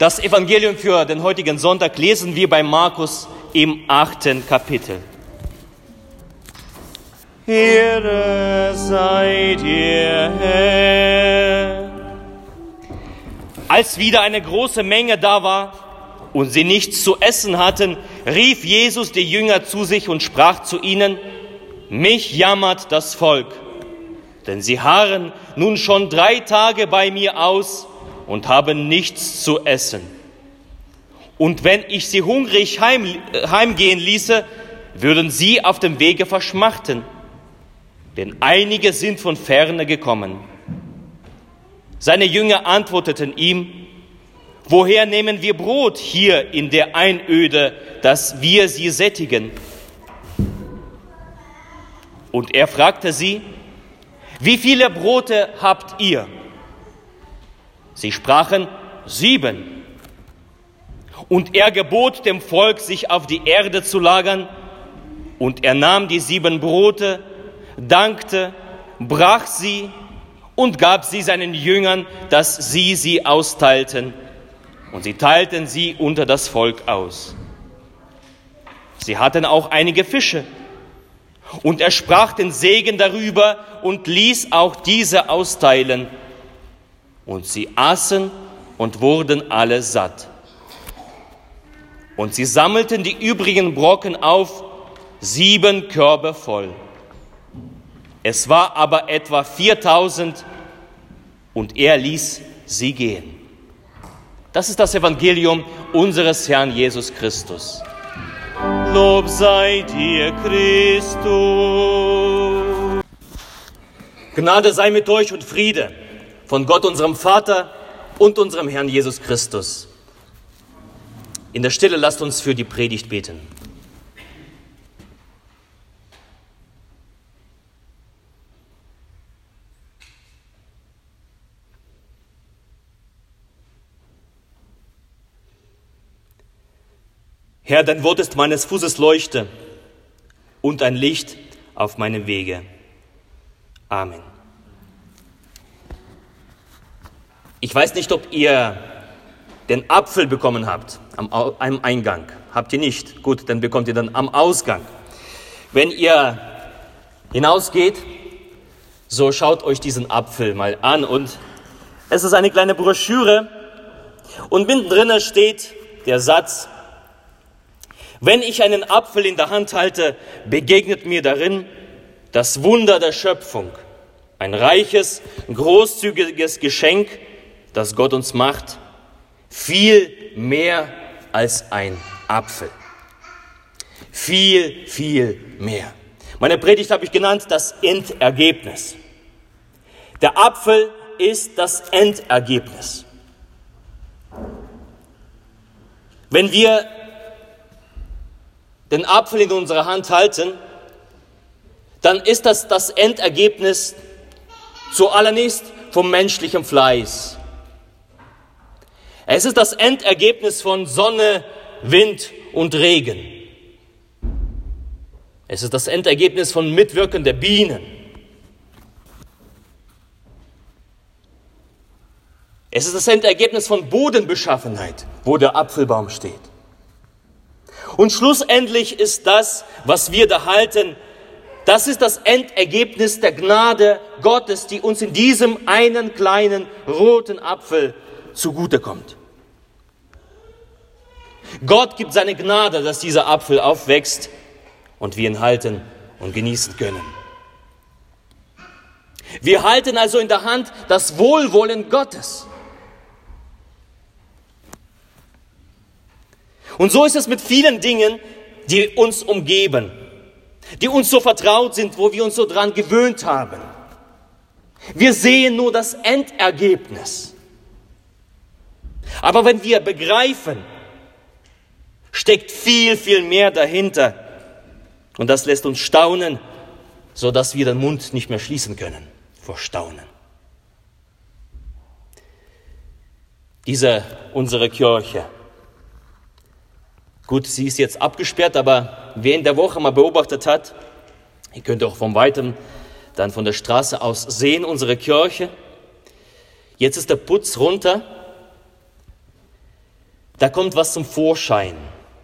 Das Evangelium für den heutigen Sonntag lesen wir bei Markus im achten Kapitel. Ehre seid ihr, Herr. Als wieder eine große Menge da war und sie nichts zu essen hatten, rief Jesus die Jünger zu sich und sprach zu ihnen, mich jammert das Volk, denn sie harren nun schon drei Tage bei mir aus und haben nichts zu essen. Und wenn ich sie hungrig heim, heimgehen ließe, würden sie auf dem Wege verschmachten, denn einige sind von ferne gekommen. Seine Jünger antworteten ihm, woher nehmen wir Brot hier in der Einöde, dass wir sie sättigen? Und er fragte sie, wie viele Brote habt ihr? Sie sprachen sieben. Und er gebot dem Volk, sich auf die Erde zu lagern. Und er nahm die sieben Brote, dankte, brach sie und gab sie seinen Jüngern, dass sie sie austeilten. Und sie teilten sie unter das Volk aus. Sie hatten auch einige Fische. Und er sprach den Segen darüber und ließ auch diese austeilen. Und sie aßen und wurden alle satt. Und sie sammelten die übrigen Brocken auf, sieben Körbe voll. Es war aber etwa 4000 und er ließ sie gehen. Das ist das Evangelium unseres Herrn Jesus Christus. Lob sei dir, Christus. Gnade sei mit euch und Friede von Gott, unserem Vater und unserem Herrn Jesus Christus. In der Stille lasst uns für die Predigt beten. Herr, dein Wort ist meines Fußes Leuchte und ein Licht auf meinem Wege. Amen. Ich weiß nicht, ob ihr den Apfel bekommen habt am, am Eingang. Habt ihr nicht? Gut, dann bekommt ihr dann am Ausgang. Wenn ihr hinausgeht, so schaut euch diesen Apfel mal an und es ist eine kleine Broschüre und mittendrin steht der Satz, wenn ich einen Apfel in der Hand halte, begegnet mir darin das Wunder der Schöpfung, ein reiches, großzügiges Geschenk, das Gott uns macht, viel mehr als ein Apfel. Viel, viel mehr. Meine Predigt habe ich genannt das Endergebnis. Der Apfel ist das Endergebnis. Wenn wir den Apfel in unserer Hand halten, dann ist das das Endergebnis zuallererst vom menschlichen Fleiß. Es ist das Endergebnis von Sonne, Wind und Regen. Es ist das Endergebnis von Mitwirken der Bienen. Es ist das Endergebnis von Bodenbeschaffenheit, wo der Apfelbaum steht. Und schlussendlich ist das, was wir da halten, das ist das Endergebnis der Gnade Gottes, die uns in diesem einen kleinen roten Apfel zugutekommt. Gott gibt seine Gnade, dass dieser Apfel aufwächst und wir ihn halten und genießen können. Wir halten also in der Hand das Wohlwollen Gottes. Und so ist es mit vielen Dingen, die uns umgeben, die uns so vertraut sind, wo wir uns so dran gewöhnt haben. Wir sehen nur das Endergebnis. Aber wenn wir begreifen, steckt viel, viel mehr dahinter. Und das lässt uns staunen, so dass wir den Mund nicht mehr schließen können vor Staunen. Diese, unsere Kirche, Gut, sie ist jetzt abgesperrt, aber wer in der Woche mal beobachtet hat, ihr könnt auch vom Weitem dann von der Straße aus sehen, unsere Kirche. Jetzt ist der Putz runter. Da kommt was zum Vorschein,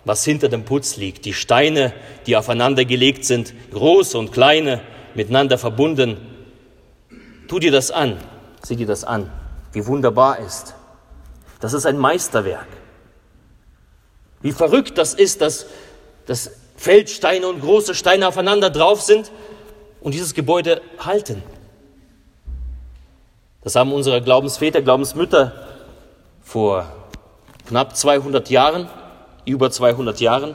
was hinter dem Putz liegt. Die Steine, die aufeinander gelegt sind, große und kleine, miteinander verbunden. Tu dir das an, sieh dir das an, wie wunderbar ist. Das ist ein Meisterwerk. Wie verrückt das ist, dass, dass Feldsteine und große Steine aufeinander drauf sind und dieses Gebäude halten. Das haben unsere Glaubensväter, Glaubensmütter vor knapp 200 Jahren, über 200 Jahren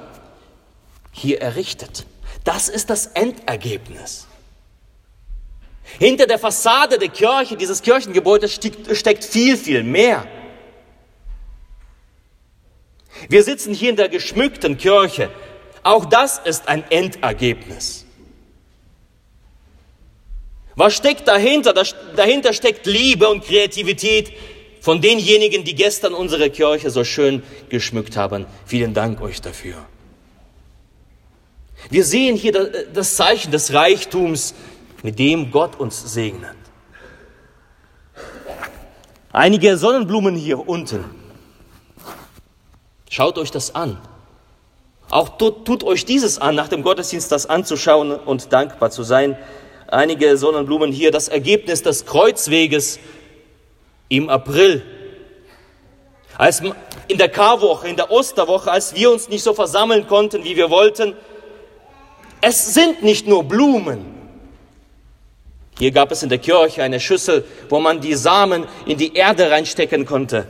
hier errichtet. Das ist das Endergebnis. Hinter der Fassade der Kirche, dieses Kirchengebäudes steckt viel, viel mehr. Wir sitzen hier in der geschmückten Kirche. Auch das ist ein Endergebnis. Was steckt dahinter? Dahinter steckt Liebe und Kreativität von denjenigen, die gestern unsere Kirche so schön geschmückt haben. Vielen Dank euch dafür. Wir sehen hier das Zeichen des Reichtums, mit dem Gott uns segnet. Einige Sonnenblumen hier unten. Schaut euch das an. Auch tut, tut, euch dieses an, nach dem Gottesdienst das anzuschauen und dankbar zu sein einige Sonnenblumen hier, das Ergebnis des Kreuzweges im April. Als in der Karwoche, in der Osterwoche, als wir uns nicht so versammeln konnten, wie wir wollten. Es sind nicht nur Blumen. Hier gab es in der Kirche eine Schüssel, wo man die Samen in die Erde reinstecken konnte,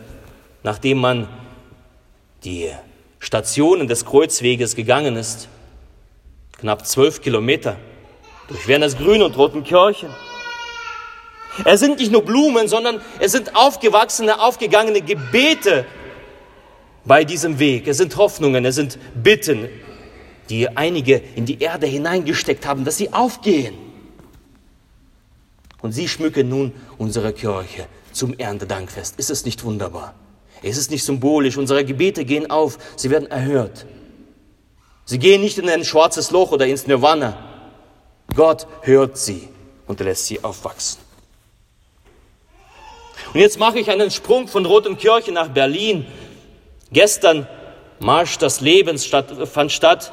nachdem man die Stationen des Kreuzweges gegangen ist. Knapp zwölf Kilometer durch Werners Grün und Roten Kirchen. Es sind nicht nur Blumen, sondern es sind aufgewachsene, aufgegangene Gebete bei diesem Weg. Es sind Hoffnungen, es sind Bitten, die einige in die Erde hineingesteckt haben, dass sie aufgehen. Und sie schmücken nun unsere Kirche zum Erntedankfest. Ist es nicht wunderbar? Ist es nicht symbolisch? Unsere Gebete gehen auf, sie werden erhört. Sie gehen nicht in ein schwarzes Loch oder ins Nirvana, Gott hört sie und lässt sie aufwachsen. Und jetzt mache ich einen Sprung von Rotenkirchen nach Berlin. Gestern Marsch des Lebens statt, fand statt.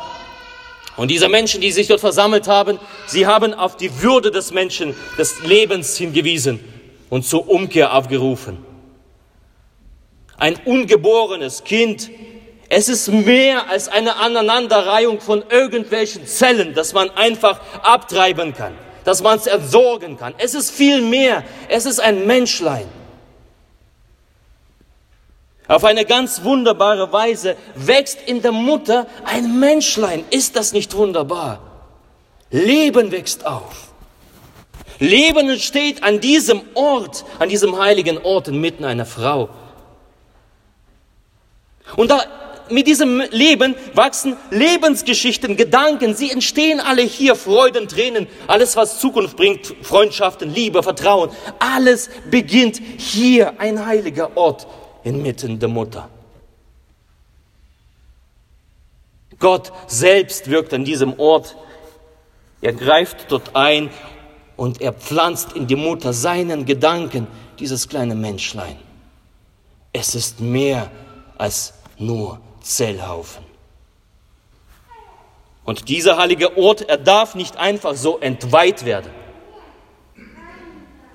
Und diese Menschen, die sich dort versammelt haben, sie haben auf die Würde des Menschen, des Lebens hingewiesen und zur Umkehr aufgerufen. Ein ungeborenes Kind es ist mehr als eine Aneinanderreihung von irgendwelchen Zellen, dass man einfach abtreiben kann, dass man es entsorgen kann. Es ist viel mehr. Es ist ein Menschlein. Auf eine ganz wunderbare Weise wächst in der Mutter ein Menschlein. Ist das nicht wunderbar? Leben wächst auf. Leben entsteht an diesem Ort, an diesem heiligen Ort inmitten einer Frau. Und da mit diesem Leben wachsen Lebensgeschichten, Gedanken. Sie entstehen alle hier. Freuden, Tränen, alles, was Zukunft bringt, Freundschaften, Liebe, Vertrauen. Alles beginnt hier, ein heiliger Ort inmitten der Mutter. Gott selbst wirkt an diesem Ort. Er greift dort ein und er pflanzt in die Mutter seinen Gedanken, dieses kleine Menschlein. Es ist mehr als nur Zellhaufen. Und dieser heilige Ort, er darf nicht einfach so entweiht werden,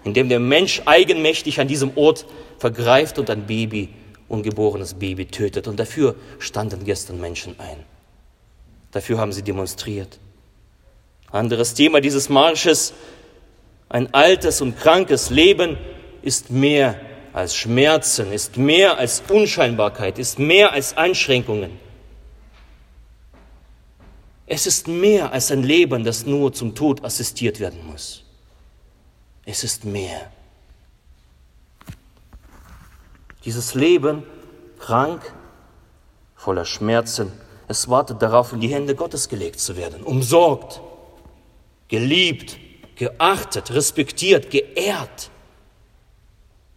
indem der Mensch eigenmächtig an diesem Ort vergreift und ein Baby, ungeborenes Baby tötet. Und dafür standen gestern Menschen ein. Dafür haben sie demonstriert. Anderes Thema dieses Marsches, ein altes und krankes Leben ist mehr als Schmerzen, ist mehr als Unscheinbarkeit, ist mehr als Einschränkungen. Es ist mehr als ein Leben, das nur zum Tod assistiert werden muss. Es ist mehr. Dieses Leben, krank, voller Schmerzen, es wartet darauf, in die Hände Gottes gelegt zu werden, umsorgt, geliebt, geachtet, respektiert, geehrt.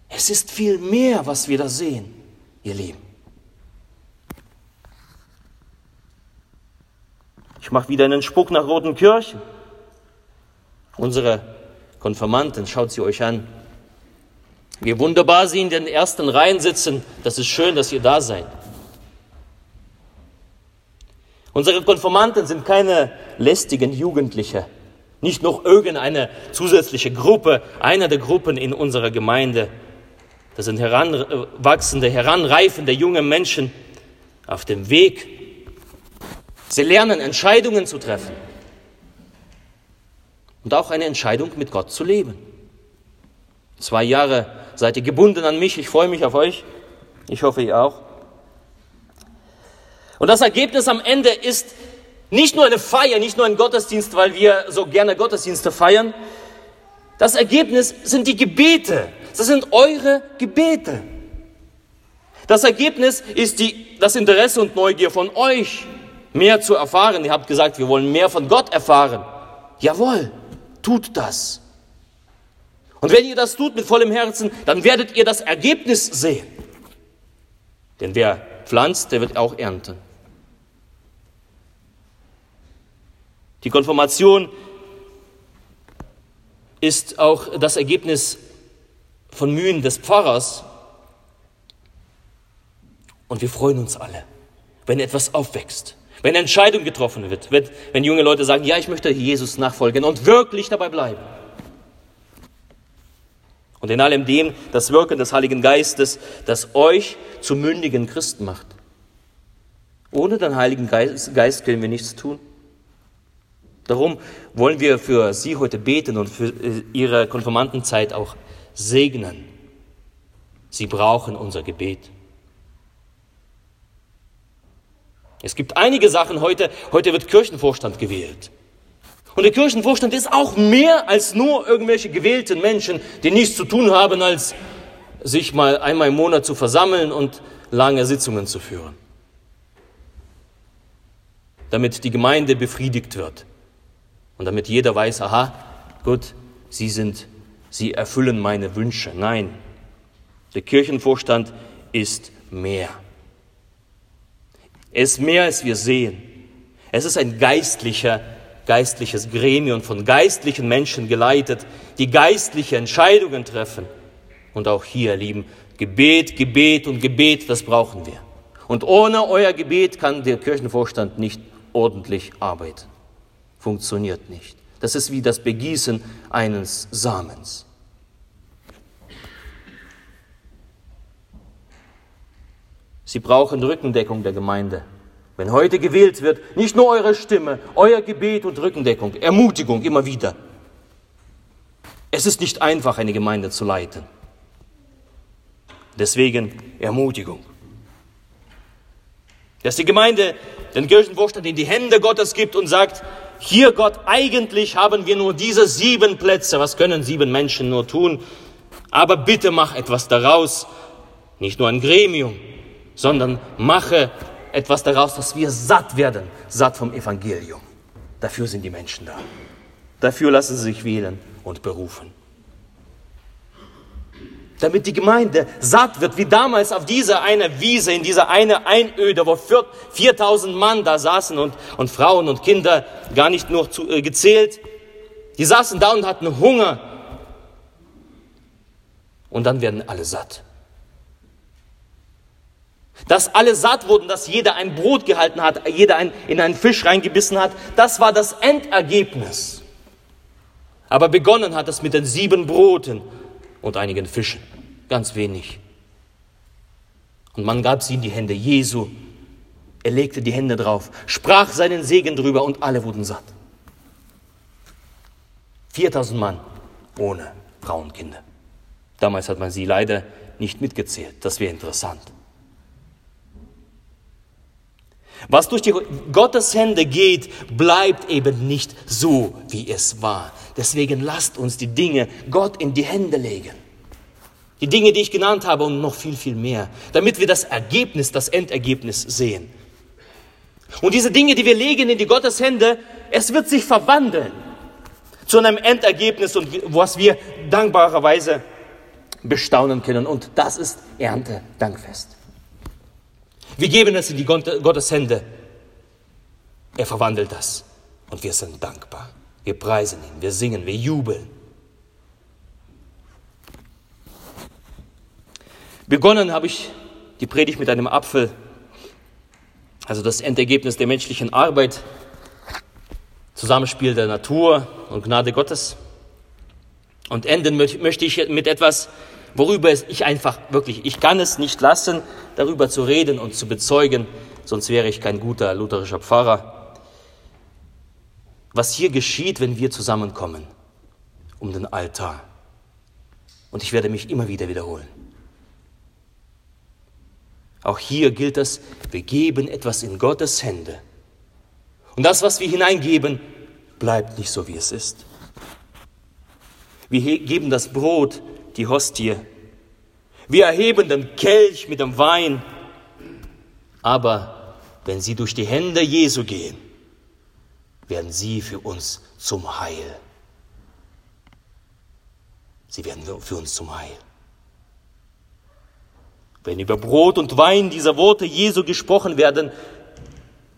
Es ist viel mehr, was wir da sehen, ihr Lieben. Ich mache wieder einen Spuck nach Roten Kirchen. Unsere Konfirmanten, schaut sie euch an. Wie wunderbar sie in den ersten Reihen sitzen. Das ist schön, dass ihr da seid. Unsere Konformanten sind keine lästigen Jugendliche, nicht noch irgendeine zusätzliche Gruppe, einer der Gruppen in unserer Gemeinde. Das sind heranwachsende, heranreifende junge Menschen auf dem Weg. Sie lernen Entscheidungen zu treffen und auch eine Entscheidung mit Gott zu leben. Zwei Jahre seid ihr gebunden an mich, ich freue mich auf euch, ich hoffe ihr auch. Und das Ergebnis am Ende ist nicht nur eine Feier, nicht nur ein Gottesdienst, weil wir so gerne Gottesdienste feiern. Das Ergebnis sind die Gebete. Das sind eure Gebete. Das Ergebnis ist die, das Interesse und Neugier von euch, mehr zu erfahren. Ihr habt gesagt, wir wollen mehr von Gott erfahren. Jawohl, tut das. Und wenn ihr das tut mit vollem Herzen, dann werdet ihr das Ergebnis sehen. Denn wer pflanzt, der wird auch ernten. Die Konfirmation ist auch das Ergebnis von Mühen des Pfarrers. Und wir freuen uns alle, wenn etwas aufwächst, wenn Entscheidung getroffen wird, wenn junge Leute sagen, ja, ich möchte Jesus nachfolgen und wirklich dabei bleiben. Und in allem dem das Wirken des Heiligen Geistes, das euch zu mündigen Christen macht. Ohne den Heiligen Geist, Geist können wir nichts tun. Darum wollen wir für Sie heute beten und für äh, Ihre Konfirmandenzeit auch segnen. Sie brauchen unser Gebet. Es gibt einige Sachen heute, heute wird Kirchenvorstand gewählt. Und der Kirchenvorstand ist auch mehr als nur irgendwelche gewählten Menschen, die nichts zu tun haben, als sich mal einmal im Monat zu versammeln und lange Sitzungen zu führen. Damit die Gemeinde befriedigt wird. Und damit jeder weiß, aha, gut, Sie sind, Sie erfüllen meine Wünsche. Nein, der Kirchenvorstand ist mehr. Er ist mehr, als wir sehen. Es ist ein geistlicher, geistliches Gremium von geistlichen Menschen geleitet, die geistliche Entscheidungen treffen. Und auch hier, lieben, Gebet, Gebet und Gebet, das brauchen wir. Und ohne euer Gebet kann der Kirchenvorstand nicht ordentlich arbeiten funktioniert nicht. Das ist wie das Begießen eines Samens. Sie brauchen Rückendeckung der Gemeinde. Wenn heute gewählt wird, nicht nur eure Stimme, euer Gebet und Rückendeckung, Ermutigung immer wieder. Es ist nicht einfach, eine Gemeinde zu leiten. Deswegen Ermutigung. Dass die Gemeinde den Kirchenvorstand in die Hände Gottes gibt und sagt, hier Gott, eigentlich haben wir nur diese sieben Plätze. Was können sieben Menschen nur tun? Aber bitte mach etwas daraus. Nicht nur ein Gremium, sondern mache etwas daraus, dass wir satt werden, satt vom Evangelium. Dafür sind die Menschen da. Dafür lassen sie sich wählen und berufen. Damit die Gemeinde satt wird, wie damals auf dieser eine Wiese, in dieser eine Einöde, wo 4000 Mann da saßen und, und Frauen und Kinder, gar nicht nur zu, äh, gezählt. Die saßen da und hatten Hunger. Und dann werden alle satt. Dass alle satt wurden, dass jeder ein Brot gehalten hat, jeder ein, in einen Fisch reingebissen hat, das war das Endergebnis. Aber begonnen hat es mit den sieben Broten und einigen Fischen. Ganz wenig. Und man gab sie in die Hände Jesu. Er legte die Hände drauf, sprach seinen Segen drüber und alle wurden satt. 4000 Mann ohne Frauenkinder. Damals hat man sie leider nicht mitgezählt. Das wäre interessant. Was durch die Gottes Hände geht, bleibt eben nicht so, wie es war. Deswegen lasst uns die Dinge Gott in die Hände legen. Die Dinge, die ich genannt habe und noch viel, viel mehr, damit wir das Ergebnis, das Endergebnis sehen. Und diese Dinge, die wir legen in die Gottes Hände, es wird sich verwandeln zu einem Endergebnis und was wir dankbarerweise bestaunen können. Und das ist Ernte, Dankfest. Wir geben es in die Gottes Hände. Er verwandelt das und wir sind dankbar. Wir preisen ihn, wir singen, wir jubeln. Begonnen habe ich die Predigt mit einem Apfel. also das Endergebnis der menschlichen Arbeit, Zusammenspiel der Natur und Gnade Gottes. Und enden möchte ich mit etwas, worüber ich einfach wirklich, ich kann es nicht lassen, darüber zu reden und zu bezeugen, sonst wäre ich kein guter lutherischer Pfarrer. Was hier geschieht, wenn wir zusammenkommen um den Altar. Und ich werde mich immer wieder wiederholen. Auch hier gilt es, wir geben etwas in Gottes Hände. Und das, was wir hineingeben, bleibt nicht so, wie es ist. Wir geben das Brot, die Hostie. Wir erheben den Kelch mit dem Wein. Aber wenn sie durch die Hände Jesu gehen, werden sie für uns zum Heil. Sie werden für uns zum Heil. Wenn über Brot und Wein diese Worte Jesu gesprochen werden,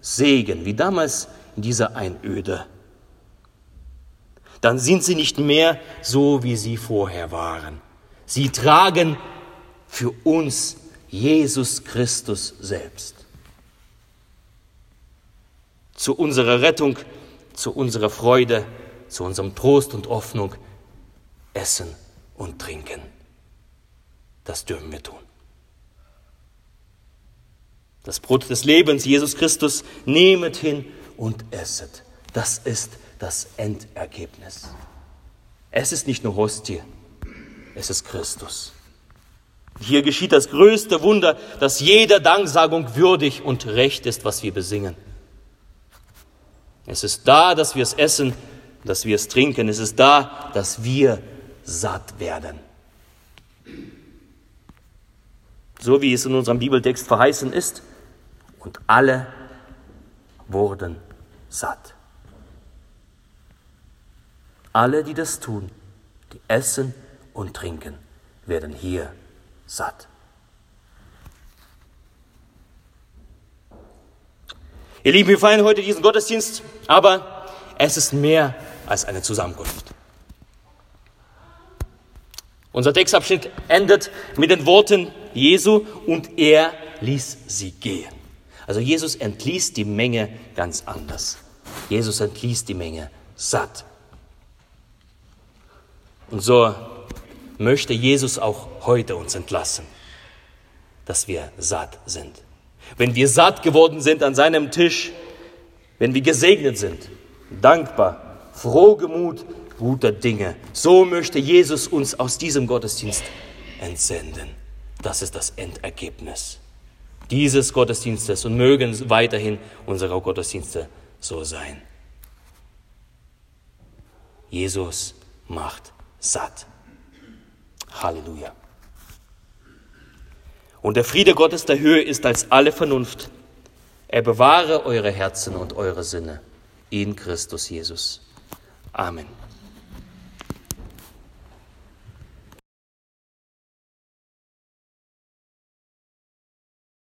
Segen, wie damals in dieser Einöde, dann sind sie nicht mehr so, wie sie vorher waren. Sie tragen für uns Jesus Christus selbst. Zu unserer Rettung, zu unserer Freude, zu unserem Trost und Hoffnung essen und trinken. Das dürfen wir tun. Das Brot des Lebens, Jesus Christus, nehmet hin und esset. Das ist das Endergebnis. Es ist nicht nur Hostie, es ist Christus. Hier geschieht das größte Wunder, dass jeder Danksagung würdig und recht ist, was wir besingen. Es ist da, dass wir es essen, dass wir es trinken. Es ist da, dass wir satt werden. So wie es in unserem Bibeltext verheißen ist, und alle wurden satt. Alle, die das tun, die essen und trinken, werden hier satt. Ihr Lieben, wir feiern heute diesen Gottesdienst, aber es ist mehr als eine Zusammenkunft. Unser Textabschnitt endet mit den Worten Jesu und er ließ sie gehen. Also Jesus entließ die Menge ganz anders. Jesus entließ die Menge satt. Und so möchte Jesus auch heute uns entlassen, dass wir satt sind. Wenn wir satt geworden sind an seinem Tisch, wenn wir gesegnet sind, dankbar, frohgemut, guter Dinge. So möchte Jesus uns aus diesem Gottesdienst entsenden. Das ist das Endergebnis dieses Gottesdienstes und mögen weiterhin unsere Gottesdienste so sein. Jesus macht satt. Halleluja. Und der Friede Gottes der Höhe ist als alle Vernunft. Er bewahre eure Herzen und eure Sinne in Christus Jesus. Amen.